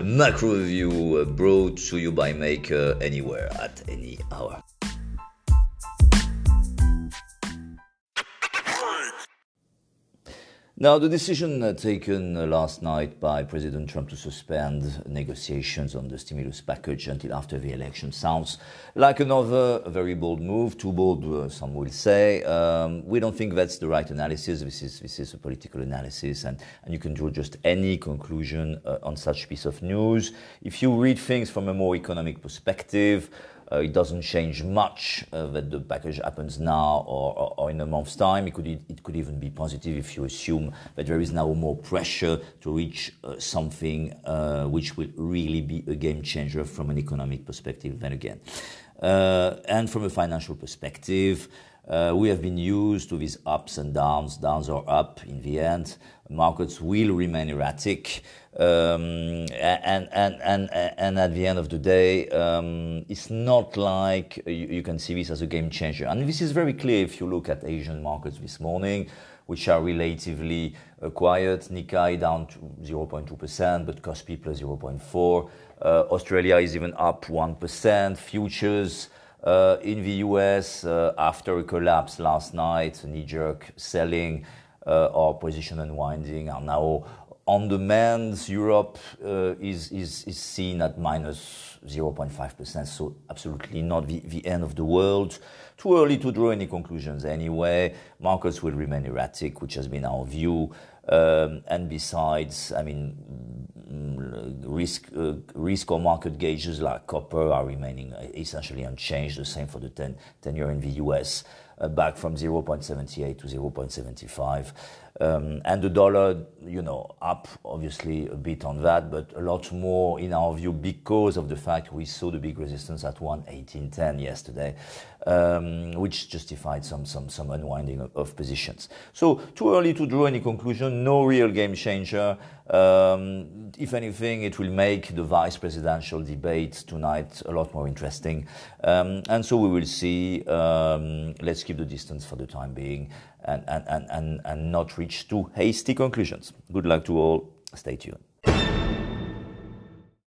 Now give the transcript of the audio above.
macro review brought to you by Maker anywhere at any hour. Now, the decision uh, taken uh, last night by President Trump to suspend negotiations on the stimulus package until after the election sounds like another very bold move, too bold, uh, some will say. Um, we don't think that's the right analysis. This is, this is a political analysis, and, and you can draw just any conclusion uh, on such piece of news. If you read things from a more economic perspective, uh, it doesn't change much uh, that the package happens now or, or, or, in a month's time. It could, it could even be positive if you assume that there is now more pressure to reach uh, something uh, which will really be a game changer from an economic perspective, then again. Uh, and from a financial perspective, uh, we have been used to these ups and downs. Downs are up in the end. Markets will remain erratic. Um, and, and, and, and at the end of the day, um, it's not like you, you, can see this as a game changer. And this is very clear if you look at Asian markets this morning, which are relatively uh, quiet. Nikkei down to 0.2%, but Kospi plus 0.4. Uh, Australia is even up 1%. Futures in the US, uh, after a collapse last night, knee-jerk selling uh, or position unwinding are now on demand. Europe is, seen at minus 0.5%, so absolutely not the, end of the world. Too early to draw any conclusions anyway. Markets will remain erratic, which has been our view. Um, and besides, I mean, risk, uh, risk or market gauges like copper are remaining essentially unchanged. The same for the 10, 10 year in the US, uh, back from 0.78 to 0.75. Um, and the dollar, you know, up obviously a bit on that, but a lot more in our view because of the fact we saw the big resistance at 118.10 yesterday, um, which justified some, some, some unwinding of, of, positions. So too early to draw any conclusion, no real game changer. Um, if anything, it will make the vice presidential debate tonight a lot more interesting. Um, and so we will see. Um, let's keep the distance for the time being and, and, and, and not reach too hasty conclusions. Good luck to all. Stay tuned.